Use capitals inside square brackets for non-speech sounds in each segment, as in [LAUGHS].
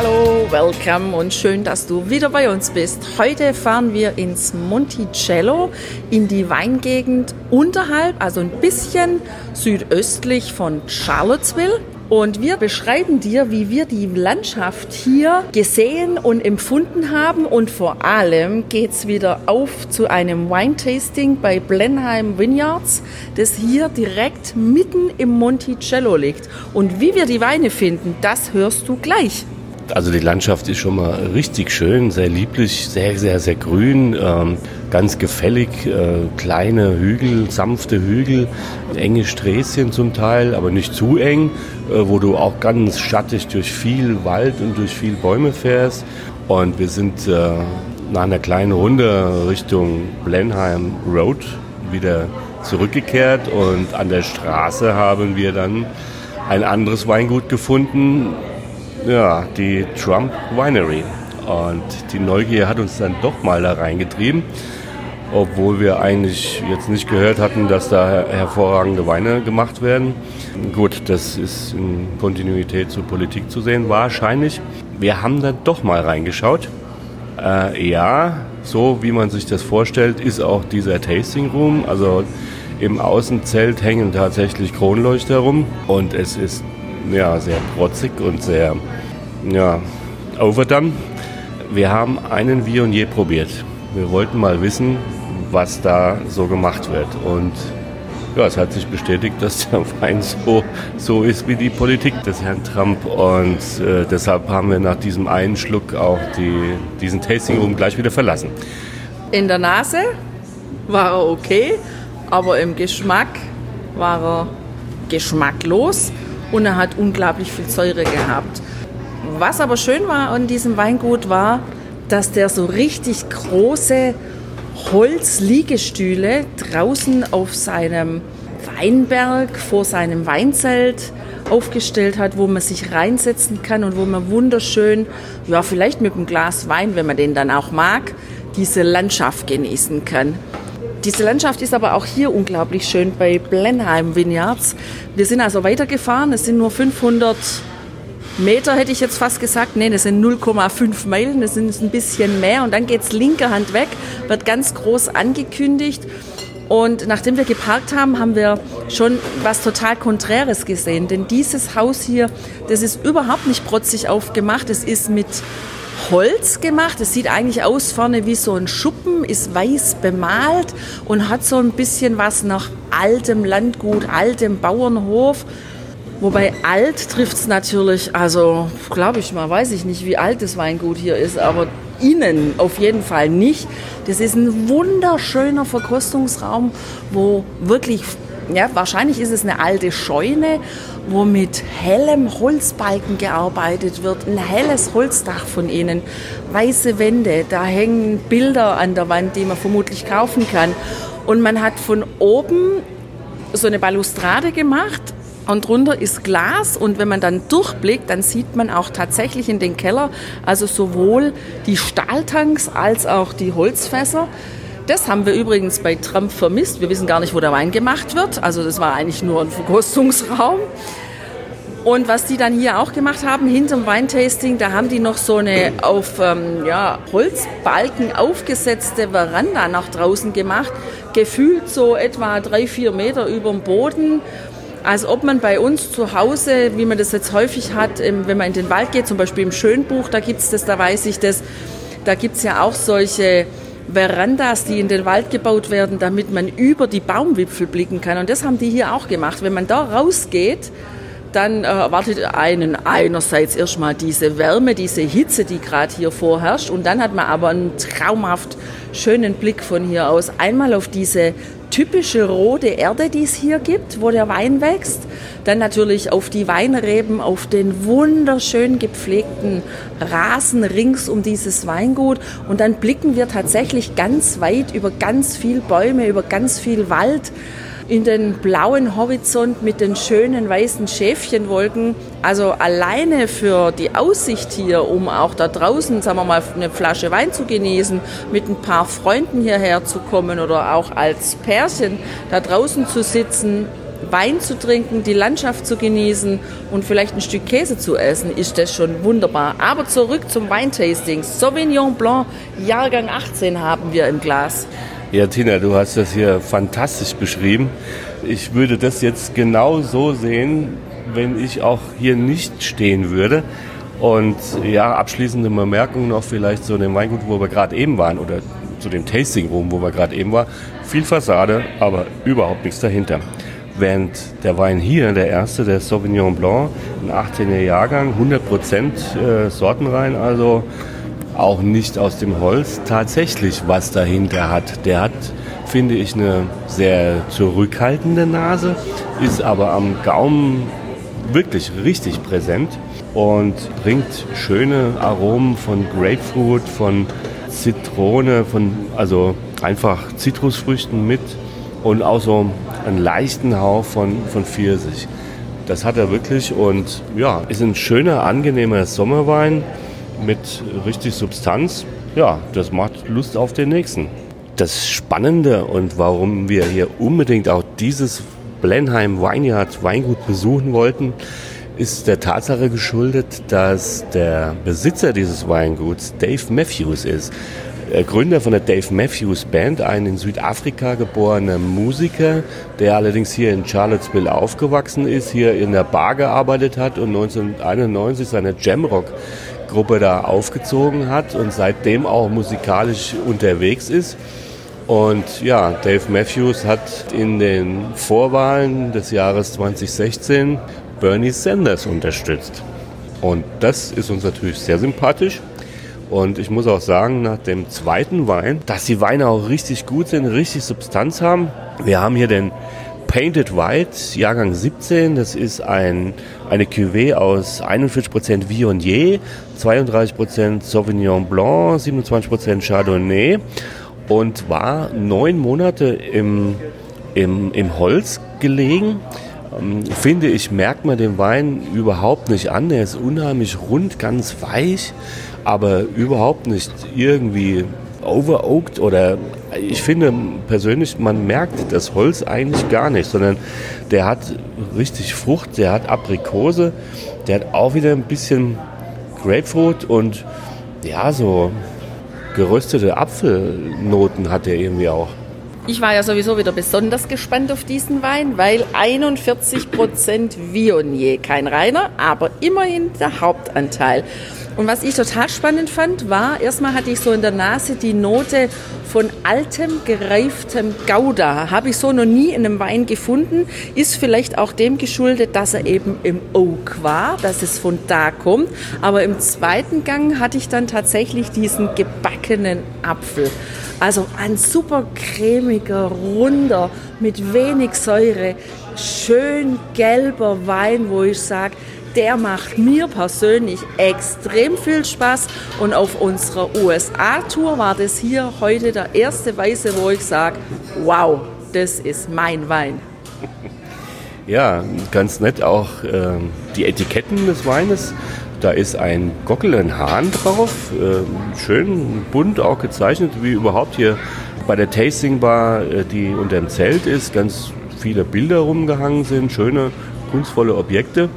Hallo, welcome und schön, dass du wieder bei uns bist. Heute fahren wir ins Monticello in die Weingegend unterhalb, also ein bisschen südöstlich von Charlottesville. Und wir beschreiben dir, wie wir die Landschaft hier gesehen und empfunden haben. Und vor allem geht's wieder auf zu einem Wine-Tasting bei Blenheim Vineyards, das hier direkt mitten im Monticello liegt. Und wie wir die Weine finden, das hörst du gleich. Also die Landschaft ist schon mal richtig schön, sehr lieblich, sehr, sehr, sehr grün, ähm, ganz gefällig, äh, kleine Hügel, sanfte Hügel, enge Sträßchen zum Teil, aber nicht zu eng, äh, wo du auch ganz schattig durch viel Wald und durch viel Bäume fährst. Und wir sind äh, nach einer kleinen Runde Richtung Blenheim Road wieder zurückgekehrt und an der Straße haben wir dann ein anderes Weingut gefunden, ja, die Trump Winery. Und die Neugier hat uns dann doch mal da reingetrieben, obwohl wir eigentlich jetzt nicht gehört hatten, dass da hervorragende Weine gemacht werden. Gut, das ist in Kontinuität zur Politik zu sehen, wahrscheinlich. Wir haben da doch mal reingeschaut. Äh, ja, so wie man sich das vorstellt, ist auch dieser Tasting Room. Also im Außenzelt hängen tatsächlich Kronleuchter rum und es ist ja, sehr protzig und sehr ja, overdone. Wir haben einen Viognier probiert. Wir wollten mal wissen, was da so gemacht wird. Und ja, es hat sich bestätigt, dass der [LAUGHS] Wein so, so ist wie die Politik des Herrn Trump. Und äh, deshalb haben wir nach diesem einen Schluck auch die, diesen Tasting Room gleich wieder verlassen. In der Nase war er okay, aber im Geschmack war er geschmacklos und er hat unglaublich viel Säure gehabt. Was aber schön war an diesem Weingut war, dass der so richtig große Holzliegestühle draußen auf seinem Weinberg vor seinem Weinzelt aufgestellt hat, wo man sich reinsetzen kann und wo man wunderschön, ja vielleicht mit einem Glas Wein, wenn man den dann auch mag, diese Landschaft genießen kann. Diese Landschaft ist aber auch hier unglaublich schön bei Blenheim Vineyards. Wir sind also weitergefahren, es sind nur 500 Meter, hätte ich jetzt fast gesagt. Nee, das sind 0,5 Meilen, das sind ein bisschen mehr. Und dann geht es linker Hand weg, wird ganz groß angekündigt. Und nachdem wir geparkt haben, haben wir schon was total Konträres gesehen. Denn dieses Haus hier, das ist überhaupt nicht protzig aufgemacht. Es ist mit Holz gemacht. Es sieht eigentlich aus vorne wie so ein Schuppen, ist weiß bemalt und hat so ein bisschen was nach altem Landgut, altem Bauernhof. Wobei alt trifft es natürlich, also glaube ich mal, weiß ich nicht, wie alt das Weingut hier ist, aber innen auf jeden Fall nicht. Das ist ein wunderschöner Verkostungsraum, wo wirklich, ja, wahrscheinlich ist es eine alte Scheune, wo mit hellem Holzbalken gearbeitet wird, ein helles Holzdach von innen, weiße Wände, da hängen Bilder an der Wand, die man vermutlich kaufen kann. Und man hat von oben so eine Balustrade gemacht und drunter ist Glas und wenn man dann durchblickt, dann sieht man auch tatsächlich in den Keller, also sowohl die Stahltanks als auch die Holzfässer. Das haben wir übrigens bei Trump vermisst. Wir wissen gar nicht, wo der Wein gemacht wird. Also das war eigentlich nur ein Verkostungsraum. Und was die dann hier auch gemacht haben, hinterm Weintasting, da haben die noch so eine auf ähm, ja, Holzbalken aufgesetzte Veranda nach draußen gemacht. Gefühlt so etwa drei, vier Meter über dem Boden als ob man bei uns zu Hause, wie man das jetzt häufig hat, wenn man in den Wald geht, zum Beispiel im Schönbuch, da gibt es das, da weiß ich das, da gibt es ja auch solche Verandas, die in den Wald gebaut werden, damit man über die Baumwipfel blicken kann. Und das haben die hier auch gemacht. Wenn man da rausgeht, dann äh, erwartet einen einerseits erstmal diese Wärme, diese Hitze, die gerade hier vorherrscht. Und dann hat man aber einen traumhaft schönen Blick von hier aus. Einmal auf diese typische rote Erde, die es hier gibt, wo der Wein wächst. Dann natürlich auf die Weinreben, auf den wunderschön gepflegten Rasen rings um dieses Weingut. Und dann blicken wir tatsächlich ganz weit über ganz viel Bäume, über ganz viel Wald in den blauen Horizont mit den schönen weißen Schäfchenwolken. Also alleine für die Aussicht hier, um auch da draußen, sagen wir mal, eine Flasche Wein zu genießen, mit ein paar Freunden hierher zu kommen oder auch als Pärchen da draußen zu sitzen, Wein zu trinken, die Landschaft zu genießen und vielleicht ein Stück Käse zu essen, ist das schon wunderbar. Aber zurück zum Weintasting. Sauvignon Blanc, Jahrgang 18 haben wir im Glas. Ja, Tina, du hast das hier fantastisch beschrieben. Ich würde das jetzt genau so sehen, wenn ich auch hier nicht stehen würde. Und ja, abschließende Bemerkung noch vielleicht zu dem Weingut, wo wir gerade eben waren, oder zu dem Tasting Room, wo wir gerade eben waren. Viel Fassade, aber überhaupt nichts dahinter. Während der Wein hier, der erste, der Sauvignon Blanc, ein 18er Jahrgang, 100% äh, Sortenrein, also auch nicht aus dem Holz, tatsächlich was dahinter hat. Der hat, finde ich, eine sehr zurückhaltende Nase, ist aber am Gaumen wirklich richtig präsent und bringt schöne Aromen von Grapefruit, von Zitrone, von also einfach Zitrusfrüchten mit und auch so einen leichten Hauch von, von Pfirsich. Das hat er wirklich und ja, ist ein schöner, angenehmer Sommerwein mit richtig Substanz. Ja, das macht Lust auf den nächsten. Das Spannende und warum wir hier unbedingt auch dieses Blenheim Vineyard Weingut besuchen wollten, ist der Tatsache geschuldet, dass der Besitzer dieses Weinguts Dave Matthews ist. Gründer von der Dave Matthews Band, ein in Südafrika geborener Musiker, der allerdings hier in Charlottesville aufgewachsen ist, hier in der Bar gearbeitet hat und 1991 seine Jamrock Gruppe da aufgezogen hat und seitdem auch musikalisch unterwegs ist. Und ja, Dave Matthews hat in den Vorwahlen des Jahres 2016 Bernie Sanders unterstützt. Und das ist uns natürlich sehr sympathisch. Und ich muss auch sagen, nach dem zweiten Wein, dass die Weine auch richtig gut sind, richtig Substanz haben. Wir haben hier den Painted White, Jahrgang 17. Das ist ein, eine Cuvée aus 41% Viognier, 32% Sauvignon Blanc, 27% Chardonnay und war neun Monate im, im, im Holz gelegen. Ähm, finde ich, merkt man den Wein überhaupt nicht an. Der ist unheimlich rund, ganz weich, aber überhaupt nicht irgendwie overoaked oder ich finde persönlich, man merkt das Holz eigentlich gar nicht, sondern der hat richtig Frucht, der hat Aprikose, der hat auch wieder ein bisschen Grapefruit und ja, so geröstete Apfelnoten hat er irgendwie auch. Ich war ja sowieso wieder besonders gespannt auf diesen Wein, weil 41% Viognier, kein reiner, aber immerhin der Hauptanteil. Und was ich total spannend fand, war, erstmal hatte ich so in der Nase die Note von altem, gereiftem Gouda. Habe ich so noch nie in einem Wein gefunden. Ist vielleicht auch dem geschuldet, dass er eben im Oak war, dass es von da kommt. Aber im zweiten Gang hatte ich dann tatsächlich diesen gebackenen Apfel. Also ein super cremiger, runder, mit wenig Säure, schön gelber Wein, wo ich sage, der macht mir persönlich extrem viel Spaß. Und auf unserer USA-Tour war das hier heute der erste Weiße, wo ich sage, wow, das ist mein Wein. Ja, ganz nett auch äh, die Etiketten des Weines. Da ist ein Gockel, ein Hahn drauf, äh, schön bunt auch gezeichnet, wie überhaupt hier bei der Tasting Bar, äh, die unter dem Zelt ist, ganz viele Bilder rumgehangen sind, schöne, kunstvolle Objekte.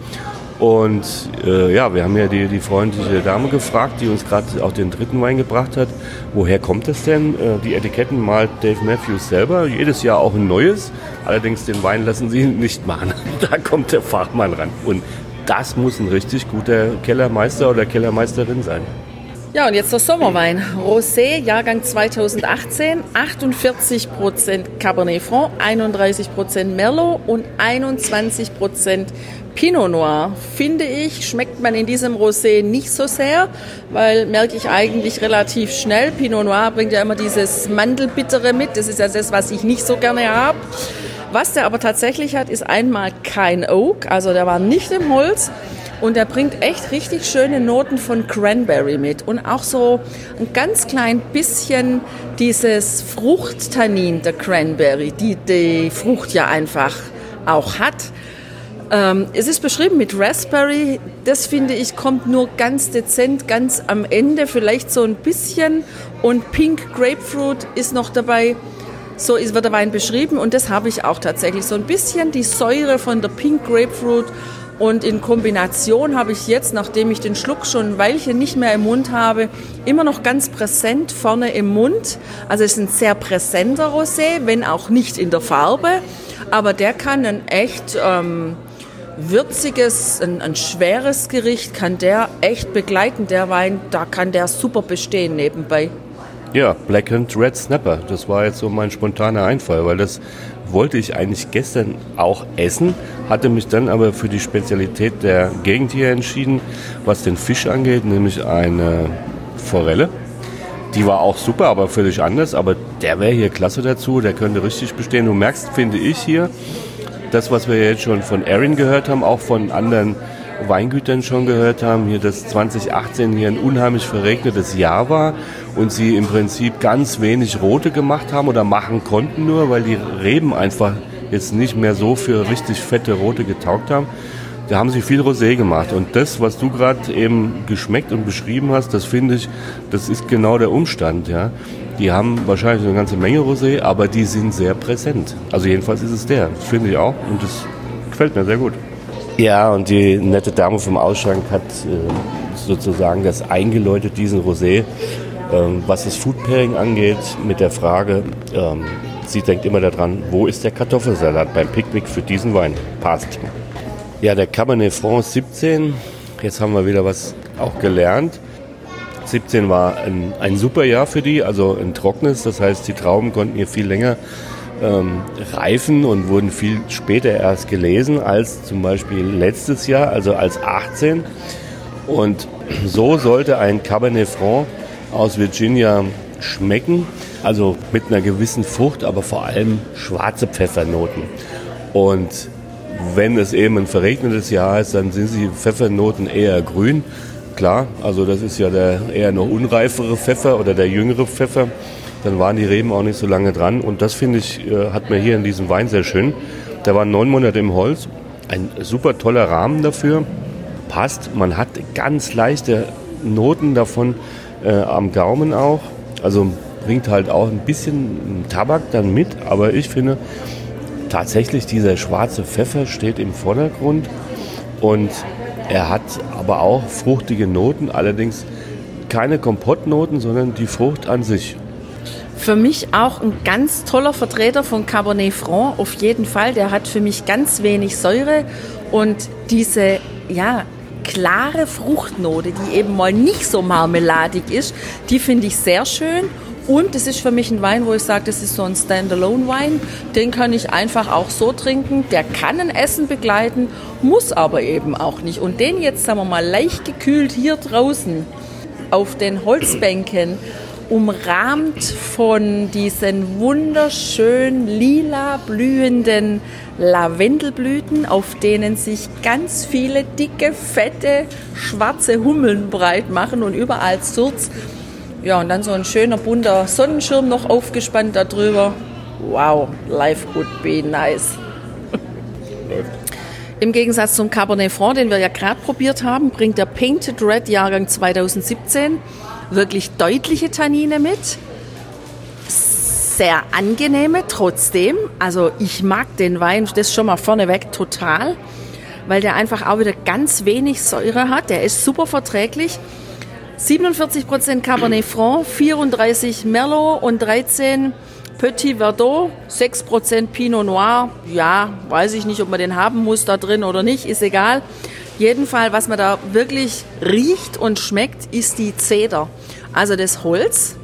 Und äh, ja, wir haben ja die, die freundliche Dame gefragt, die uns gerade auch den dritten Wein gebracht hat. Woher kommt es denn? Äh, die Etiketten malt Dave Matthews selber. Jedes Jahr auch ein neues. Allerdings den Wein lassen sie nicht machen. [LAUGHS] Da kommt der Fachmann ran. Und das muss ein richtig guter Kellermeister oder Kellermeisterin sein. Ja, und jetzt der Sommerwein. Rosé, Jahrgang 2018, 48% Cabernet Franc, 31% Merlot und 21% Pinot Noir. Finde ich, schmeckt man in diesem Rosé nicht so sehr, weil merke ich eigentlich relativ schnell. Pinot Noir bringt ja immer dieses Mandelbittere mit. Das ist ja das, was ich nicht so gerne habe. Was der aber tatsächlich hat, ist einmal kein Oak, also der war nicht im Holz und er bringt echt richtig schöne Noten von Cranberry mit und auch so ein ganz klein bisschen dieses Fruchttannin der Cranberry, die die Frucht ja einfach auch hat. Ähm, es ist beschrieben mit Raspberry. Das finde ich kommt nur ganz dezent, ganz am Ende, vielleicht so ein bisschen. Und Pink Grapefruit ist noch dabei. So wird der Wein beschrieben und das habe ich auch tatsächlich. So ein bisschen die Säure von der Pink Grapefruit und in Kombination habe ich jetzt, nachdem ich den Schluck schon ein Weilchen nicht mehr im Mund habe, immer noch ganz präsent vorne im Mund. Also es ist ein sehr präsenter Rosé, wenn auch nicht in der Farbe. Aber der kann ein echt ähm, würziges, ein, ein schweres Gericht, kann der echt begleiten, der Wein. Da kann der super bestehen nebenbei. Ja, Blackened Red Snapper. Das war jetzt so mein spontaner Einfall, weil das wollte ich eigentlich gestern auch essen, hatte mich dann aber für die Spezialität der Gegend hier entschieden, was den Fisch angeht, nämlich eine Forelle. Die war auch super, aber völlig anders. Aber der wäre hier klasse dazu, der könnte richtig bestehen. Du merkst, finde ich hier, das, was wir jetzt schon von Erin gehört haben, auch von anderen Weingütern schon gehört haben, hier dass 2018 hier ein unheimlich verregnetes Jahr war und sie im Prinzip ganz wenig Rote gemacht haben oder machen konnten nur, weil die Reben einfach jetzt nicht mehr so für richtig fette Rote getaugt haben. Da haben sie viel Rosé gemacht. Und das, was du gerade eben geschmeckt und beschrieben hast, das finde ich, das ist genau der Umstand. Ja. Die haben wahrscheinlich eine ganze Menge Rosé, aber die sind sehr präsent. Also jedenfalls ist es der. Das finde ich auch und das gefällt mir sehr gut. Ja, und die nette Dame vom Ausschank hat äh, sozusagen das eingeläutet, diesen Rosé. Ähm, was das Food Pairing angeht, mit der Frage, ähm, sie denkt immer daran, wo ist der Kartoffelsalat beim Picknick für diesen Wein? Passt. Ja, der Cabernet Franc 17. Jetzt haben wir wieder was auch gelernt. 17 war ein, ein super Jahr für die, also ein trockenes. Das heißt, die Trauben konnten hier viel länger ähm, reifen und wurden viel später erst gelesen als zum Beispiel letztes Jahr, also als 18. Und so sollte ein Cabernet Franc aus Virginia schmecken. Also mit einer gewissen Frucht, aber vor allem schwarze Pfeffernoten. Und wenn es eben ein verregnetes Jahr ist, dann sind die Pfeffernoten eher grün. Klar, also das ist ja der eher noch unreifere Pfeffer oder der jüngere Pfeffer. Dann waren die Reben auch nicht so lange dran. Und das finde ich, äh, hat mir hier in diesem Wein sehr schön. Der war neun Monate im Holz. Ein super toller Rahmen dafür. Passt. Man hat ganz leichte Noten davon äh, am Gaumen auch. Also bringt halt auch ein bisschen Tabak dann mit, aber ich finde tatsächlich dieser schwarze Pfeffer steht im Vordergrund und er hat aber auch fruchtige Noten, allerdings keine Kompottnoten, sondern die Frucht an sich. Für mich auch ein ganz toller Vertreter von Cabernet Franc, auf jeden Fall. Der hat für mich ganz wenig Säure und diese, ja, klare Fruchtnote, die eben mal nicht so marmeladig ist, die finde ich sehr schön. Und es ist für mich ein Wein, wo ich sage, das ist so ein Standalone-Wein. Den kann ich einfach auch so trinken. Der kann ein Essen begleiten, muss aber eben auch nicht. Und den jetzt, sagen wir mal, leicht gekühlt hier draußen auf den Holzbänken, umrahmt von diesen wunderschön lila blühenden Lavendelblüten, auf denen sich ganz viele dicke, fette, schwarze Hummeln breit machen und überall Surz. Ja, und dann so ein schöner bunter Sonnenschirm noch aufgespannt darüber. Wow, life would be nice. Im Gegensatz zum Cabernet Franc, den wir ja gerade probiert haben, bringt der Painted Red Jahrgang 2017 wirklich deutliche Tannine mit sehr angenehme trotzdem. Also ich mag den Wein, das schon mal vorneweg total, weil der einfach auch wieder ganz wenig Säure hat. Der ist super verträglich. 47% Cabernet Franc, 34 Merlot und 13 Petit Verdot, 6% Pinot Noir. Ja, weiß ich nicht, ob man den haben muss da drin oder nicht, ist egal. Jeden Fall, was man da wirklich riecht und schmeckt, ist die Zeder. Also das Holz,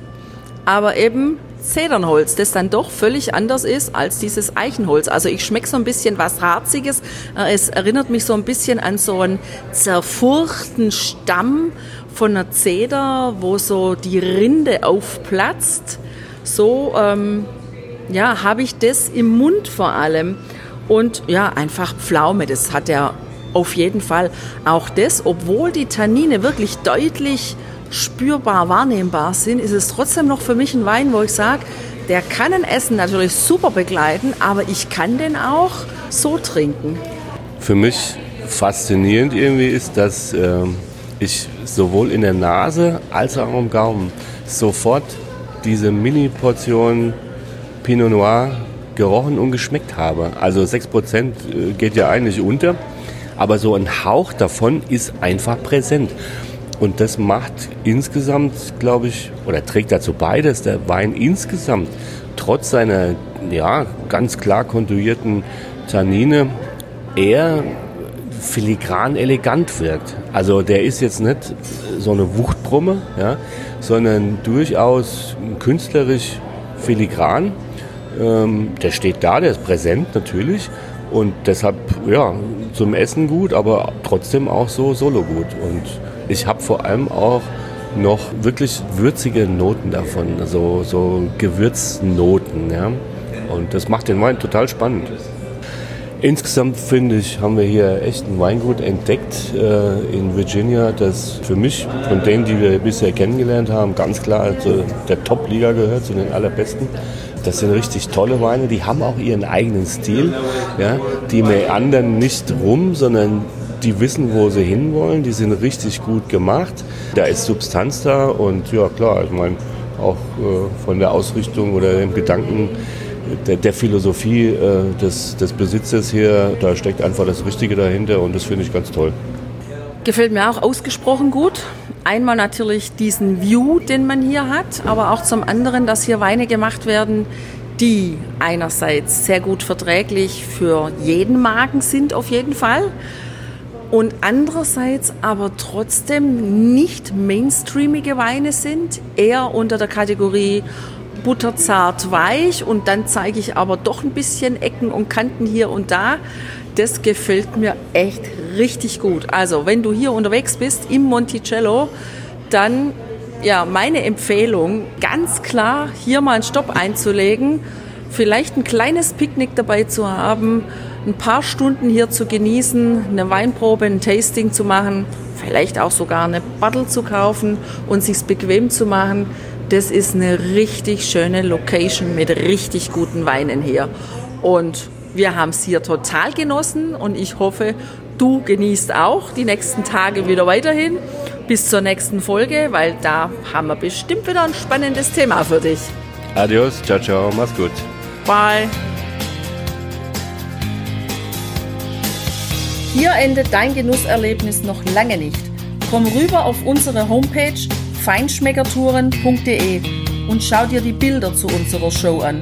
aber eben Zedernholz, das dann doch völlig anders ist als dieses Eichenholz. Also ich schmecke so ein bisschen was Harziges. Äh, es erinnert mich so ein bisschen an so einen zerfurchten Stamm von einer Zeder, wo so die Rinde aufplatzt. So ähm, ja, habe ich das im Mund vor allem. Und ja, einfach Pflaume, das hat er auf jeden Fall. Auch das, obwohl die Tannine wirklich deutlich spürbar wahrnehmbar sind, ist es trotzdem noch für mich ein Wein, wo ich sage, der kann ein Essen natürlich super begleiten, aber ich kann den auch so trinken. Für mich faszinierend irgendwie ist, dass äh, ich sowohl in der Nase als auch am Gaumen sofort diese Mini-Portion Pinot Noir gerochen und geschmeckt habe. Also 6% äh, geht ja eigentlich unter, aber so ein Hauch davon ist einfach präsent. Und das macht insgesamt, glaube ich, oder trägt dazu bei, dass der Wein insgesamt trotz seiner ja, ganz klar kontuierten Tannine eher filigran elegant wirkt. Also der ist jetzt nicht so eine Wuchtbrumme, ja, sondern durchaus künstlerisch filigran. Ähm, der steht da, der ist präsent natürlich und deshalb ja zum Essen gut, aber trotzdem auch so solo gut und ich habe vor allem auch noch wirklich würzige Noten davon, also so Gewürznoten. Ja? Und das macht den Wein total spannend. Insgesamt finde ich, haben wir hier echt ein Weingut entdeckt äh, in Virginia, das für mich von denen, die wir bisher kennengelernt haben, ganz klar zu der Top-Liga gehört, zu den allerbesten. Das sind richtig tolle Weine, die haben auch ihren eigenen Stil. Ja? Die meandern nicht rum, sondern die wissen, wo sie hinwollen, die sind richtig gut gemacht. Da ist Substanz da und ja klar, ich meine, auch äh, von der Ausrichtung oder dem Gedanken der, der Philosophie äh, des, des Besitzers hier, da steckt einfach das Richtige dahinter und das finde ich ganz toll. Gefällt mir auch ausgesprochen gut. Einmal natürlich diesen View, den man hier hat, aber auch zum anderen, dass hier Weine gemacht werden, die einerseits sehr gut verträglich für jeden Magen sind, auf jeden Fall und andererseits aber trotzdem nicht mainstreamige Weine sind, eher unter der Kategorie butterzart weich und dann zeige ich aber doch ein bisschen Ecken und Kanten hier und da. Das gefällt mir echt richtig gut. Also, wenn du hier unterwegs bist im Monticello, dann ja, meine Empfehlung, ganz klar hier mal einen Stopp einzulegen, vielleicht ein kleines Picknick dabei zu haben, ein paar Stunden hier zu genießen, eine Weinprobe, ein Tasting zu machen, vielleicht auch sogar eine Bottle zu kaufen und sich's bequem zu machen. Das ist eine richtig schöne Location mit richtig guten Weinen hier. Und wir haben es hier total genossen und ich hoffe, du genießt auch die nächsten Tage wieder weiterhin. Bis zur nächsten Folge, weil da haben wir bestimmt wieder ein spannendes Thema für dich. Adios, ciao, ciao, mach's gut. Bye. Hier endet dein Genusserlebnis noch lange nicht. Komm rüber auf unsere Homepage feinschmeckertouren.de und schau dir die Bilder zu unserer Show an.